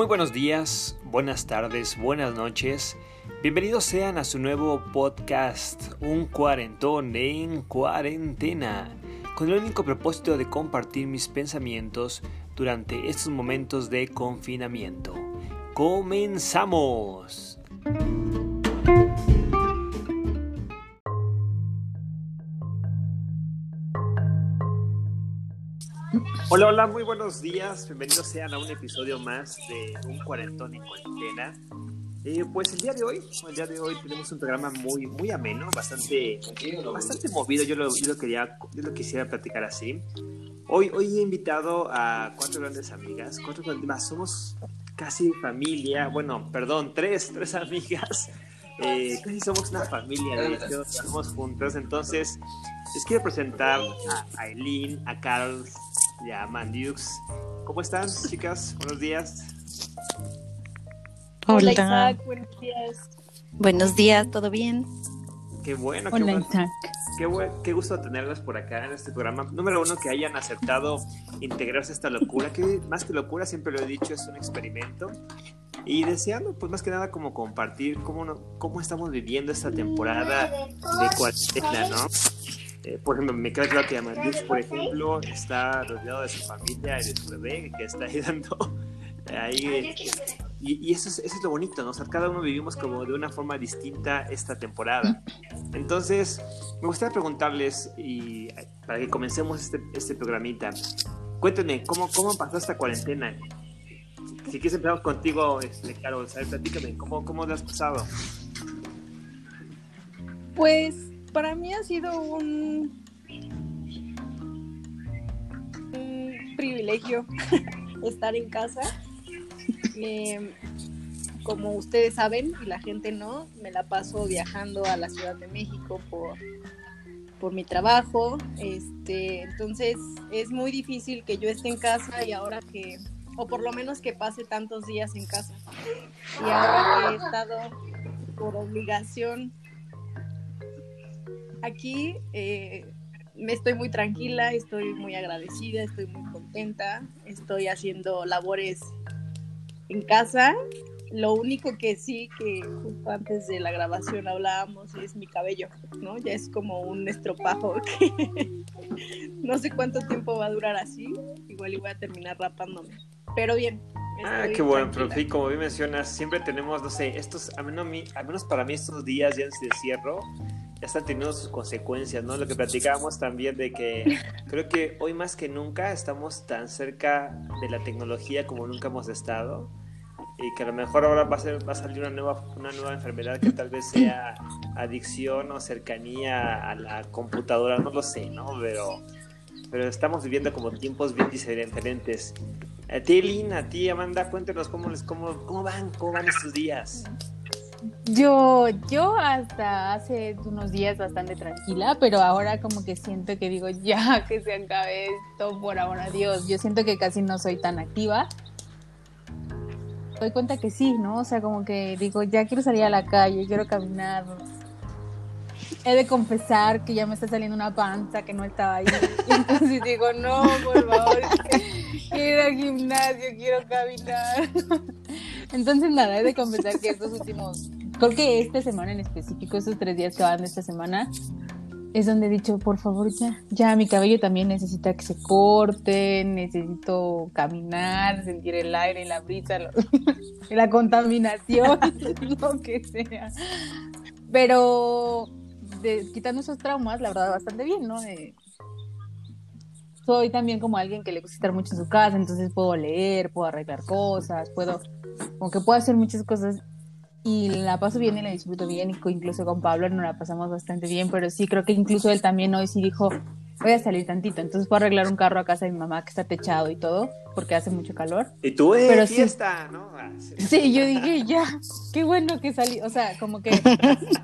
Muy buenos días, buenas tardes, buenas noches. Bienvenidos sean a su nuevo podcast, Un cuarentón en cuarentena, con el único propósito de compartir mis pensamientos durante estos momentos de confinamiento. ¡Comenzamos! Hola, hola, muy buenos días. Bienvenidos sean a un episodio más de Un Cuarentón en Cuarentena. Eh, pues el día de hoy, el día de hoy tenemos un programa muy, muy ameno, bastante, bastante movido. Yo lo, yo lo quería, yo lo quisiera platicar así. Hoy, hoy he invitado a cuatro grandes amigas, cuatro grandes más. Somos casi familia, bueno, perdón, tres, tres amigas. Eh, casi somos una familia, de hecho, estamos juntos. Entonces, les quiero presentar a Aileen, a Carl, ya, Mandiux. ¿Cómo están, chicas? Buenos días. Hola, Isaac, buenos días. Buenos días, ¿todo bien? Qué bueno, qué Hola, bueno. Isaac. Qué, qué, gusto tenerlas por acá en este programa. Número uno, que hayan aceptado integrarse a esta locura, que más que locura, siempre lo he dicho, es un experimento. Y deseando, pues más que nada, como compartir cómo, no, cómo estamos viviendo esta temporada de cuarentena, ¿no? Eh, por ejemplo, me queda claro que Amadís, por ejemplo, está rodeado de su familia y de su bebé, que está ahí dando ahí. Y, y eso, es, eso, es, lo bonito, ¿no? O sea, cada uno vivimos como de una forma distinta esta temporada. Entonces, me gustaría preguntarles, y para que comencemos este, este programita, cuéntenme, ¿cómo, cómo pasó esta cuarentena? Si quieres empezamos contigo, este, Carol, ¿sabes? platícame, ¿cómo, ¿cómo lo has pasado? Pues para mí ha sido un, privilegio estar en casa. Como ustedes saben y la gente no, me la paso viajando a la Ciudad de México por, por mi trabajo. Este, entonces es muy difícil que yo esté en casa y ahora que, o por lo menos que pase tantos días en casa. Y ahora que he estado por obligación aquí eh, me estoy muy tranquila, estoy muy agradecida, estoy muy contenta, estoy haciendo labores en casa. Lo único que sí, que justo antes de la grabación hablábamos, es mi cabello, ¿no? Ya es como un estropajo que no sé cuánto tiempo va a durar así, igual y voy a terminar rapándome. Pero bien, Ah, qué bueno, pero sí, como bien mencionas, siempre tenemos, no sé, estos, al menos, al menos para mí estos días ya de cierro, ya están teniendo sus consecuencias, ¿no? Lo que platicábamos también de que creo que hoy más que nunca estamos tan cerca de la tecnología como nunca hemos estado y que a lo mejor ahora va a, ser, va a salir una nueva, una nueva enfermedad que tal vez sea adicción o cercanía a la computadora, no lo sé, ¿no? Pero, pero estamos viviendo como tiempos bien diferentes. A ti, Lynn, a ti, Amanda, cuéntenos cómo, les, cómo, cómo van, cómo van estos días. Yo, yo hasta hace unos días bastante tranquila, pero ahora como que siento que digo, ya que se acabe esto, por ahora, Dios. Yo siento que casi no soy tan activa. Doy cuenta que sí, ¿no? O sea, como que digo, ya quiero salir a la calle, quiero caminar. He de confesar que ya me está saliendo una panza que no estaba ahí. Entonces digo, no, por favor, quiero ir al gimnasio, quiero caminar. Entonces, nada, he de confesar que estos últimos, creo que esta semana en específico, estos tres días que van de esta semana, es donde he dicho, por favor, ya, ya, mi cabello también necesita que se corte, necesito caminar, sentir el aire, la brisa, lo, la contaminación, lo que sea. Pero, de, quitando esos traumas, la verdad, bastante bien, ¿no? Soy también como alguien que le gusta estar mucho en su casa, entonces puedo leer, puedo arreglar cosas, puedo como que puedo hacer muchas cosas y la paso bien y la disfruto bien, incluso con Pablo nos la pasamos bastante bien, pero sí creo que incluso él también hoy sí dijo, voy a salir tantito, entonces puedo arreglar un carro a casa de mi mamá que está techado y todo, porque hace mucho calor. Y tú, eh, pero fiesta, sí, ¿no? Ah, sí. sí. yo dije, ya, qué bueno que salí, o sea, como que,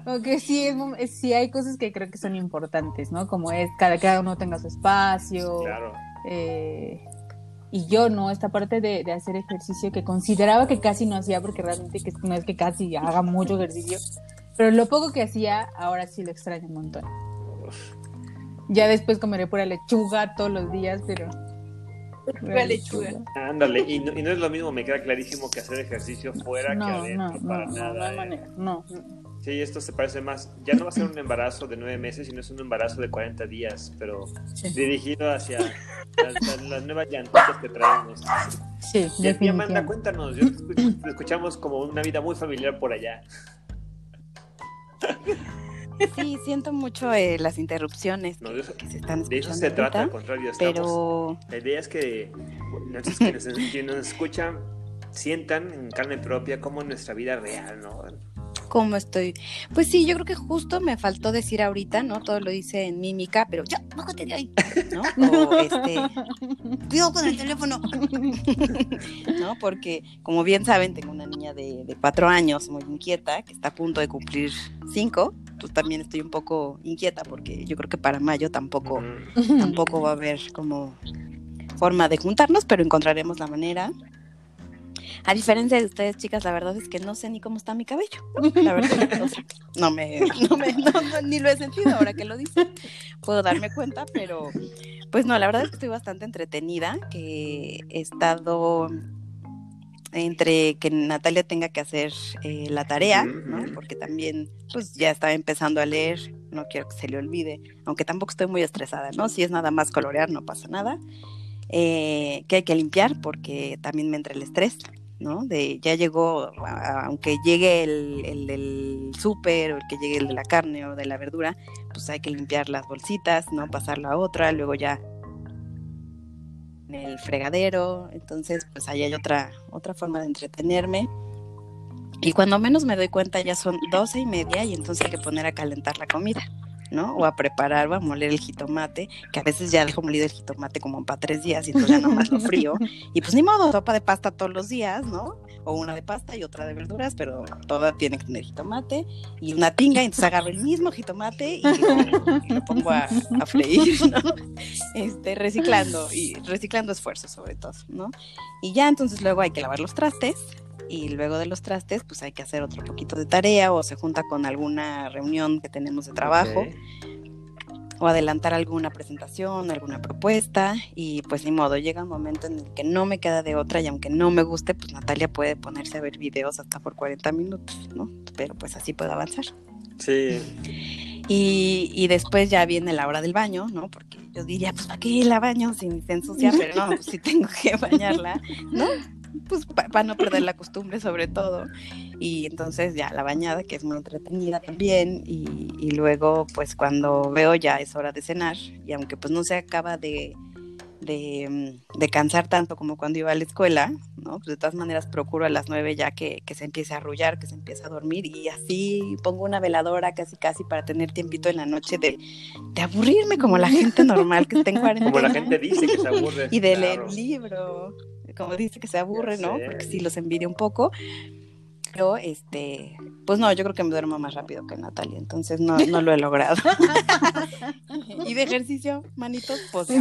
como que sí, es, sí hay cosas que creo que son importantes, ¿no? Como es, cada, cada uno tenga su espacio. Claro. Eh, y yo no, esta parte de, de, hacer ejercicio que consideraba que casi no hacía, porque realmente que no es que casi haga mucho ejercicio, pero lo poco que hacía, ahora sí lo extraño un montón. Ya después comeré pura lechuga todos los días, pero Lechuga, lechuga. Ándale, y no, y no es lo mismo, me queda clarísimo que hacer ejercicio fuera que No, adentro, no, para no, no, nada. no hay ¿eh? manera. No. Sí, esto se parece más, ya no va a ser un embarazo de nueve meses, sino es un embarazo de 40 días, pero Sí, dirigido hacia las, las- las nuevas llantitas que traemos. sí Y ti, Amanda, cuéntanos, yo te escuchamos como una vida muy familiar por allá. Sí, siento mucho eh, las interrupciones No, de eso- que se están De eso escuchando se trata, al contrario, estamos... pero La idea es que quienes, nos escuchan sientan en carne propia como en nuestra vida real, ¿no? ¿Cómo estoy? Pues sí, yo creo que justo me faltó decir ahorita, ¿no? Todo lo hice en mímica, pero ya, bájate de ahí, ¿no? O este, cuidado con el teléfono, ¿no? Porque, como bien saben, tengo una niña de, de cuatro años muy inquieta, que está a punto de cumplir cinco. Pues también estoy un poco inquieta porque yo creo que para mayo tampoco, tampoco va a haber como forma de juntarnos, pero encontraremos la manera. A diferencia de ustedes, chicas, la verdad es que no sé ni cómo está mi cabello. La verdad, o sea, no me, no me, no, no, ni lo he sentido ahora que lo dicen. Puedo darme cuenta, pero pues no, la verdad es que estoy bastante entretenida, que he estado entre que Natalia tenga que hacer eh, la tarea, ¿no? Porque también, pues ya estaba empezando a leer, no quiero que se le olvide, aunque tampoco estoy muy estresada, ¿no? Si es nada más colorear, no pasa nada. Eh, que hay que limpiar porque también me entra el estrés, ¿no? De ya llegó, aunque llegue el, el del súper o el que llegue el de la carne o de la verdura, pues hay que limpiar las bolsitas, ¿no? Pasarla a otra, luego ya en el fregadero, entonces pues ahí hay otra, otra forma de entretenerme. Y cuando menos me doy cuenta ya son doce y media y entonces hay que poner a calentar la comida, ¿no? O a preparar o a moler el jitomate, que a veces ya dejo molido el jitomate como para tres días y entonces ya nomás lo frío. Y pues ni modo, sopa de pasta todos los días, ¿no? O una de pasta y otra de verduras, pero toda tiene que tener jitomate y una tinga, y entonces agarro el mismo jitomate y lo, y lo pongo a, a freír, ¿no? Este, reciclando y reciclando esfuerzos sobre todo, ¿no? Y ya entonces luego hay que lavar los trastes y luego de los trastes pues hay que hacer otro poquito de tarea o se junta con alguna reunión que tenemos de trabajo Ok. o adelantar alguna presentación, alguna propuesta y pues ni modo, llega un momento en el que no me queda de otra y aunque no me guste, pues Natalia puede ponerse a ver videos hasta por 40 minutos, ¿no? Pero pues así puedo avanzar. Sí, Y, y después ya viene la hora del baño, ¿no? Porque yo diría, pues ¿para qué la baño si se ensucia? Pero no, pues sí tengo que bañarla, ¿no? Pues para no perder la costumbre sobre todo. Y entonces ya la bañada, que es muy entretenida también. Y, y luego, pues cuando veo ya es hora de cenar. Y aunque pues no se acaba de, de, mm, de cansar tanto como cuando iba a la escuela, ¿no? Pues de todas maneras procuro a las nueve ya que, que se empiece a arrullar, que se empiece a dormir y así pongo una veladora casi casi para tener tiempito en la noche de, de aburrirme como la gente normal que está en cuarentena. como la gente dice que se aburre. Y de claro. leer un libro, como dice que se aburre, ¿no? Porque sí los envidia un poco. Pero, este, pues no, yo creo que me duermo más rápido que Natalia, entonces no, no lo he logrado. y de ejercicio, manitos, pues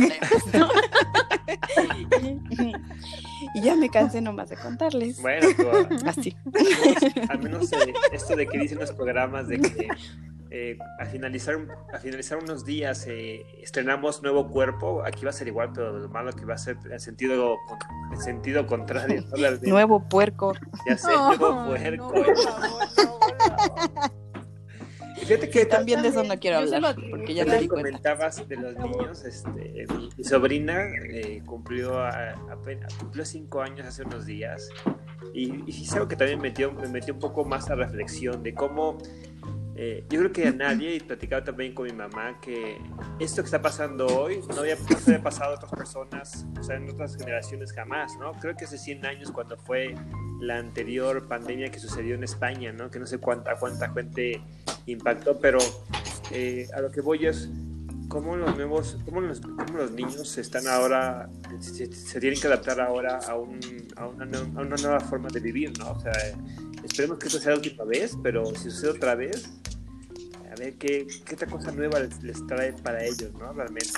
y ya me cansé nomás de contarles. Bueno, tú, Así. al menos eh, esto de que dicen los programas de que eh, al finalizar al finalizar unos días eh, estrenamos nuevo cuerpo, aquí va a ser igual, pero lo malo que va a ser en sentido en sentido contrario. ¿no? De- Nuevo puerco. Ya sé, Oh, nuevo no, puerco. por favor, no, por favor. Y Fíjate que También de eso no quiero hablar, porque ya que di cuenta. comentabas de los niños, este, mi, mi sobrina eh, cumplió a- apenas cumplió cinco años hace unos días y, y sí es algo que también metió, me metió un poco más a reflexión de cómo eh, yo creo que a nadie, y platicaba también con mi mamá, que esto que está pasando hoy no, había, no había pasado a otras personas, o sea, en otras generaciones jamás, ¿no? Creo que hace 100 años cuando fue la anterior pandemia que sucedió en España, ¿no? Que no sé cuánta, cuánta gente impactó, pero eh, a lo que voy es cómo los nuevos, cómo los, cómo los niños están ahora, se, se tienen que adaptar ahora a, un, a, una, a una nueva forma de vivir, ¿no? O sea, esperemos que esto sea la última vez, pero si sucede otra vez, a ver qué, qué otra cosa nueva les, les trae para ellos, ¿no? Realmente.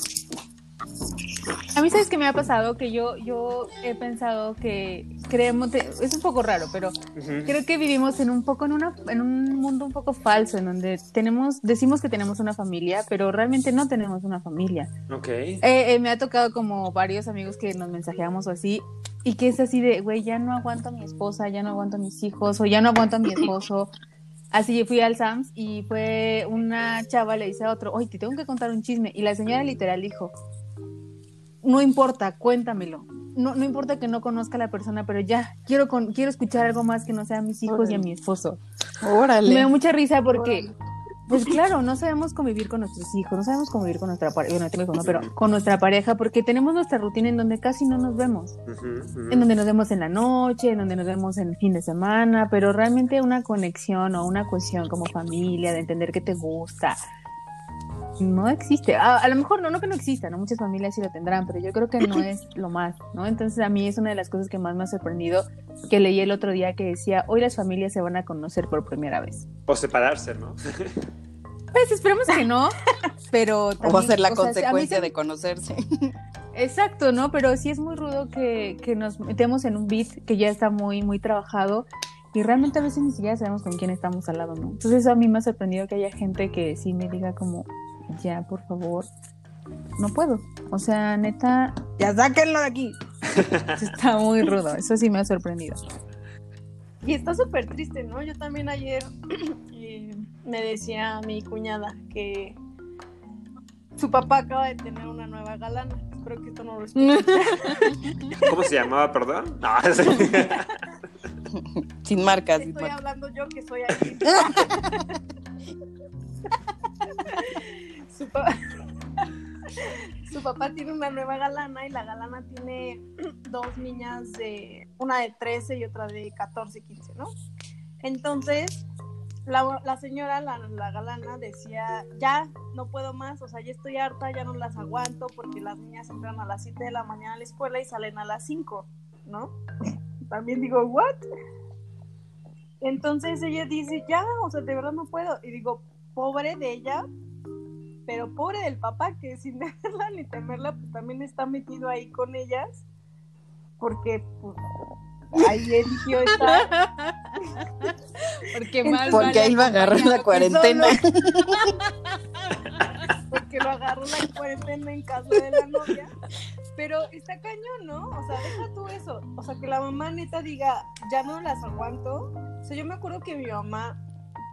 A mí, ¿sabes qué me ha pasado? Que yo, yo he pensado que creemos, es un poco raro, pero Ujú. creo que vivimos en un poco en una en un mundo un poco falso en donde tenemos decimos que tenemos una familia, pero realmente no tenemos una familia. Ok. Eh, eh, me ha tocado como varios amigos que nos mensajeamos o así y que es así de, güey, ya no aguanto a mi esposa, ya no aguanto a mis hijos o ya no aguanto a mi esposo. Así fui al Sams y fue una chava le dice a otro, oye, te tengo que contar un chisme y la señora literal dijo, no importa, cuéntamelo. No, no importa que no conozca a la persona, pero ya, quiero, con, quiero escuchar algo más que no sea a mis hijos y a mi esposo. Órale. Me da mucha risa porque, pues claro, no sabemos convivir con nuestros hijos, no sabemos convivir con nuestra pareja, no tengo hijos, no, pero con nuestra pareja, porque tenemos nuestra rutina en donde casi no nos vemos, en donde nos vemos en la noche, en donde nos vemos en el fin de semana, pero realmente una conexión o una cohesión como familia, de entender que te gusta, no existe. A, a lo mejor no, no que no exista, ¿no? Muchas familias sí lo tendrán, pero yo creo que no es lo más, ¿no? Entonces a mí es una de las cosas que más me ha sorprendido que leí el otro día que decía, hoy las familias se van a conocer por primera vez. O separarse, ¿no? Pues esperemos que no, pero O va a también, ser la consecuencia se- de conocerse. Exacto, ¿no? Pero sí es muy rudo que, que nos metemos en un beat que ya está muy, muy trabajado y realmente a veces ni siquiera sabemos con quién estamos al lado, ¿no? Entonces eso a mí me ha sorprendido que haya gente que sí me diga como, ya, por favor, no puedo. O sea, neta, ya sáquenlo de aquí. está muy rudo, eso sí me ha sorprendido. Y está súper triste, ¿no? Yo también ayer eh, me decía mi cuñada que su papá acaba de tener una nueva galana. Espero que esto no lo escuche. ¿Cómo se llamaba, perdón? No, sí. Sin marcas. sin Estoy marcas. hablando yo que soy aquí. Su, pa- su papá tiene una nueva galana y la galana tiene dos niñas de una de 13 y otra de 14, 15, ¿no? Entonces, la, la señora, la, la galana, decía, ya no puedo más, o sea, ya estoy harta, ya no las aguanto porque las niñas entran a las 7 de la mañana a la escuela y salen a las 5, ¿no? También digo, ¿what? Entonces ella dice, ya, o sea, de verdad no puedo. Y digo, pobre de ella, pero pobre del papá que sin verla ni temerla, pues también está metido ahí con ellas, porque pues, ahí eligió estar. Porque más Porque vale ahí va a agarrar la cuarentena. porque lo agarró la cuarentena en casa de la novia. Pero está cañón, ¿no? O sea, deja tú eso. O sea, que la mamá neta diga, ya no las aguanto. O sea, yo me acuerdo que mi mamá,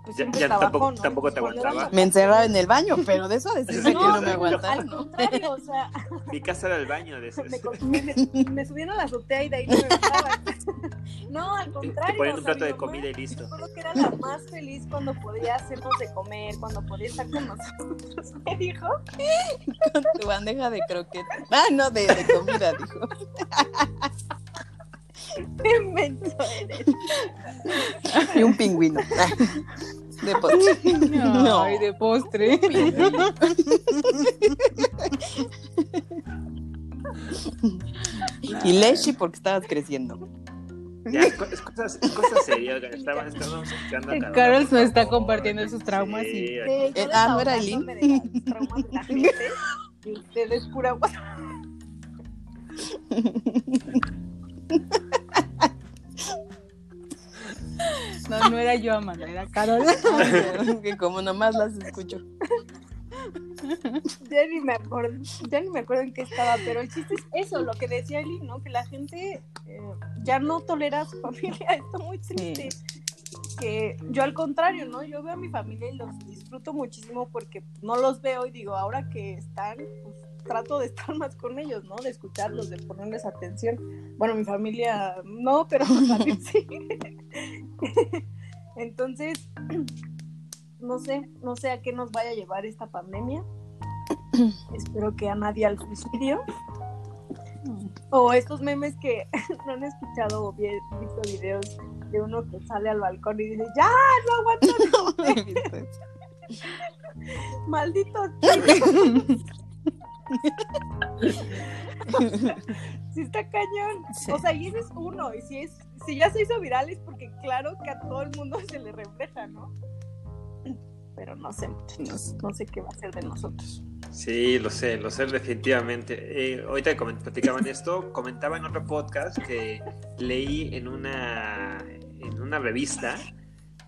pues Ya- ya tampoco- ¿no? tampoco te aguantaba. Me encerraba en el baño, pero de eso a decirme que no me aguantaba. Al contrario, o sea, Mi casa era el baño de esos. me, me, me- subían a la azotea y de ahí no me bajaban. No, al Te contrario. ponían o un sea, plato mi de mamá- comida y listo. Recuerdo que era la más feliz cuando podía hacernos de comer, cuando podía estar con nosotros. Me dijo, Con tu bandeja de croquetas. Ah, no, de, de comida, dijo. Y un pingüino. De postre. No. Ay, de postre. Y leche porque estabas creciendo. Ya, cosas, serias. Estaban, estábamos Carol, nos está favor. compartiendo sus traumas y- Sí, yo Eh, ah, ¿no era desahogándome de los traumas de la gente, y ustedes pura No, no era yo, Amanda, era Carol. que como nomás las escucho. Ya ni me acuerdo, ya ni me acuerdo en qué estaba, pero el chiste es eso, lo que decía Eli, ¿no? Que la gente eh, ya no tolera a su familia, está muy triste. Que yo al contrario, ¿no? Yo veo a mi familia y los disfruto muchísimo porque no los veo y digo, ahora que están, pues trato de estar más con ellos, ¿no? De escucharlos, de ponerles atención. Bueno, mi familia no, pero también sí. Entonces, no sé, no sé a qué nos vaya a llevar esta pandemia. Espero que a nadie al suicidio. O estos memes que no han escuchado o vi- visto videos de uno que sale al balcón y dice, ya, no aguanto, maldito. Sí está cañón. Sí. O sea, y ese es uno. Y si es, si ya se hizo viral es porque claro que a todo el mundo se le refleja, ¿no? Pero no sé, no, no sé qué va a ser de nosotros. Sí, lo sé, lo sé definitivamente. Eh, ahorita platicaban esto, comentaba en otro podcast que leí en una, en una revista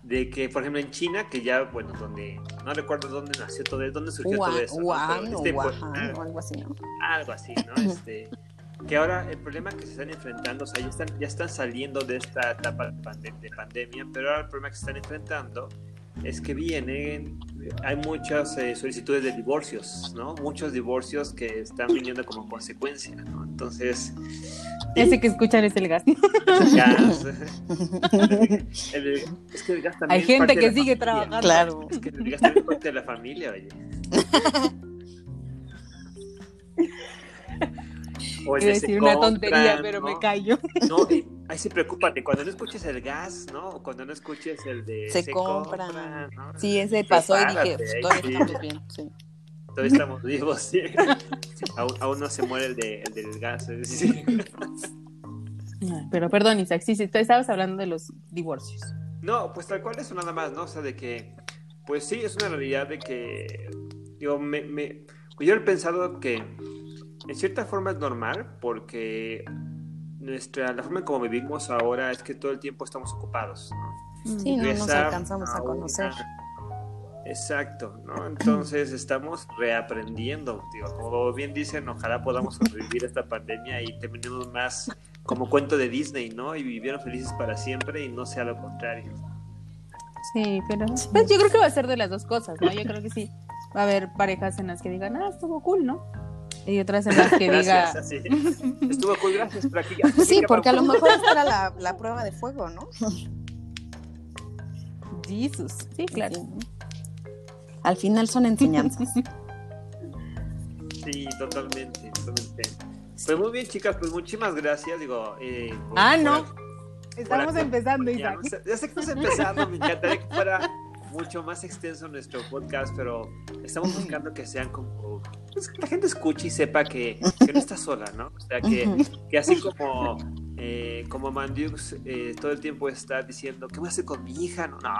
de que, por ejemplo, en China, que ya, bueno, donde, no recuerdo dónde nació todo, esto, dónde surgió todo eso. ¿no? Este, pues, algo así, ¿no? algo así, ¿no? Este, que ahora el problema que se están enfrentando, o sea, ya están, ya están saliendo de esta etapa de, pande- de pandemia, pero ahora el problema que se están enfrentando es que vienen, hay muchas eh, solicitudes de divorcios, ¿no? Muchos divorcios que están viniendo como consecuencia, ¿no? Entonces, Ese que escuchan es el gas. gas, el- es que el gas también Hay es gente parte que sigue familia. trabajando. Claro. Es que el gas también es parte de la familia, oye. O el de se decir una compran, tontería, pero me ¿no? callo. No, ahí sí preocúpate, cuando no escuches el gas, ¿no? O cuando no escuches el de Se compran. ¿no? Sí, ese pasó y dije, pues, todavía sí. estamos bien. Sí. Todavía estamos vivos, sí. aún, aún no se muere el, de, el del gas. Sí. Ay, Pero perdón, Isaac, sí, sí, tú estabas hablando de los divorcios. No, pues tal cual eso nada más, ¿no? O sea, de que, pues sí, es una realidad de que, digo, me, me, yo he pensado que en cierta forma es normal porque nuestra, la forma en como vivimos ahora es que todo el tiempo estamos ocupados, ¿no? Sí, no nos alcanzamos a conocer. Exacto, ¿no? Entonces estamos reaprendiendo, digo, como bien dicen, ojalá podamos sobrevivir a esta pandemia y terminemos más como cuento de Disney, ¿no? Y vivieron felices para siempre y no sea lo contrario. Sí, pero pues yo creo que va a ser de las dos cosas, ¿no? Yo creo que sí. Va a haber parejas en las que digan, ah, estuvo cool, ¿no? Y otras en las que diga, Gracias, así. Estuvo cool, gracias, pero aquí Sí, porque a lo mejor esta era la, la prueba de fuego, ¿no? Jesus. Sí, claro. Al final son enseñanzas. Sí, totalmente, totalmente. Pues muy bien, chicas, pues muchísimas gracias, digo... eh, por- Ah, por- no. por Estamos empezando, Ya, Isaac. ya sé que estamos empezando, me encantaría que fuera mucho más extenso nuestro podcast, pero estamos buscando que sean como... pues, que la gente escuche y sepa que, que no está sola, ¿no? O sea, que, que así como... Eh, como Mandiux eh, todo el tiempo está diciendo, ¿qué a hacer con mi hija? No, no.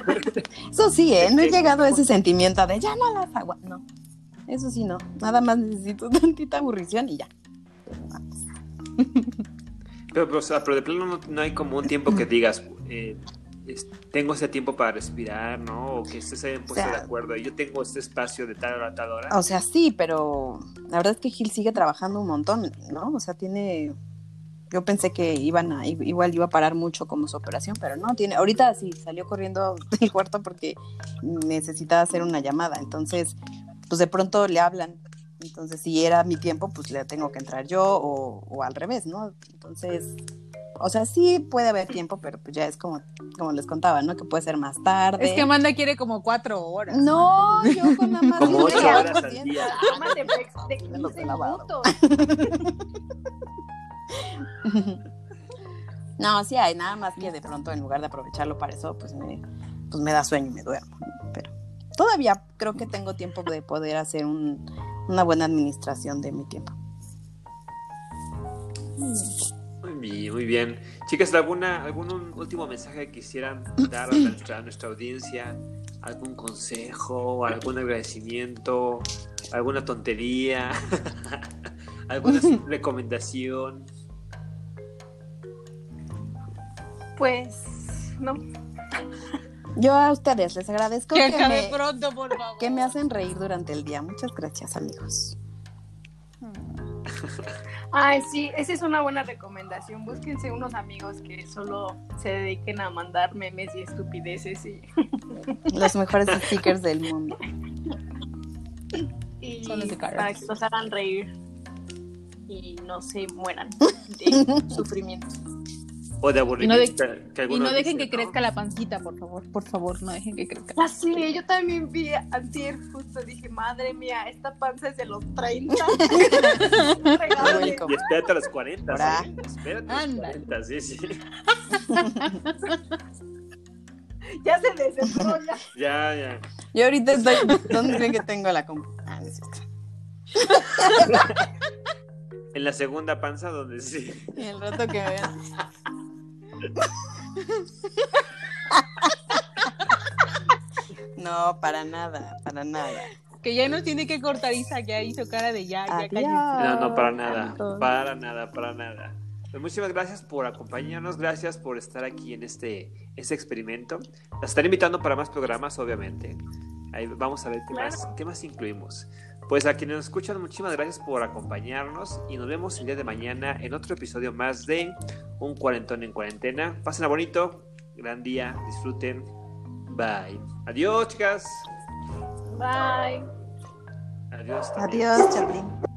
Eso sí, ¿eh? No he llegado a ese sentimiento de ya no las agua. No. Eso sí, no. Nada más necesito tantita aburrición y ya. Pero, pero, o sea, pero de plano no, no hay como un tiempo que digas, eh, tengo ese tiempo para respirar, ¿no? O que se hayan puesto sea- de acuerdo. Yo tengo este espacio de tal hora a tal hora. O sea, sí, pero la verdad es que Gil sigue trabajando un montón, ¿no? O sea, tiene. Yo pensé que iban a, igual iba a parar mucho como su operación, pero no, tiene, ahorita sí salió corriendo del cuarto porque necesitaba hacer una llamada. Entonces, pues de pronto le hablan. Entonces, si era mi tiempo, pues le tengo que entrar yo o, o al revés, ¿no? Entonces, o sea, sí puede haber tiempo, pero pues ya es como, como les contaba, ¿no? Que puede ser más tarde. Es que Amanda quiere como cuatro horas. No, yo con nada más Como ocho hora horas al día. Toma de breaks de Me los 15 he lavado. minutos. No, sí hay, nada más que de pronto en lugar de aprovecharlo para eso, pues me, pues me da sueño y me duermo. ¿no? Pero todavía creo que tengo tiempo de poder hacer un- una buena administración de mi tiempo. Muy bien, muy bien. Chicas, ¿alguna, ¿algún último mensaje que quisieran dar a nuestra, a nuestra audiencia? ¿Algún consejo? ¿Algún agradecimiento? ¿Alguna tontería? ¿Alguna recomendación? Pues, no. Yo a ustedes les agradezco Que me, pronto, por favor. que me hacen reír durante el día. Muchas gracias, amigos. Ay, sí, esa es una buena recomendación. Búsquense unos amigos que solo se dediquen a mandar memes y estupideces y, Los mejores stickers del mundo. y Son los de para que los hagan reír y no se mueran de sufrimiento. ¿O de Y no, aburrimiento? de- que y algunos no dejen dicen, que crezca la pancita, por favor. Por favor, no dejen que crezca. Ah, sí, yo también vi antier, justo dije, madre mía, esta panza es de los 30. Un regalo de- Lógico. Y espérate a los 40, Ahora. ¿sí? Espérate a los Ándale. 40, sí, sí. ya se desembrolla. Ya, ya. Yo ahorita estoy. ¿Dónde creen que tengo la compu? Ah, no. En la segunda panza donde sí. Y el rato que vean. No, para nada, para nada. Que ya nos tiene que cortar Isa, que ya hizo cara de ya, ya Adiós. cállese. No, no, para nada, para nada, para nada. Pues muchísimas gracias por acompañarnos, gracias por estar aquí en este, este experimento. Las estaré invitando para más programas, obviamente. Ahí vamos a ver qué, Claro. más, qué más incluimos. Pues a quienes nos escuchan, muchísimas gracias por acompañarnos y nos vemos el día de mañana en otro episodio más de Un Cuarentón en Cuarentena. Pasen a bonito, gran día, disfruten. Bye. Adiós, chicas. Bye. Adiós. también. Adiós, Chaplin.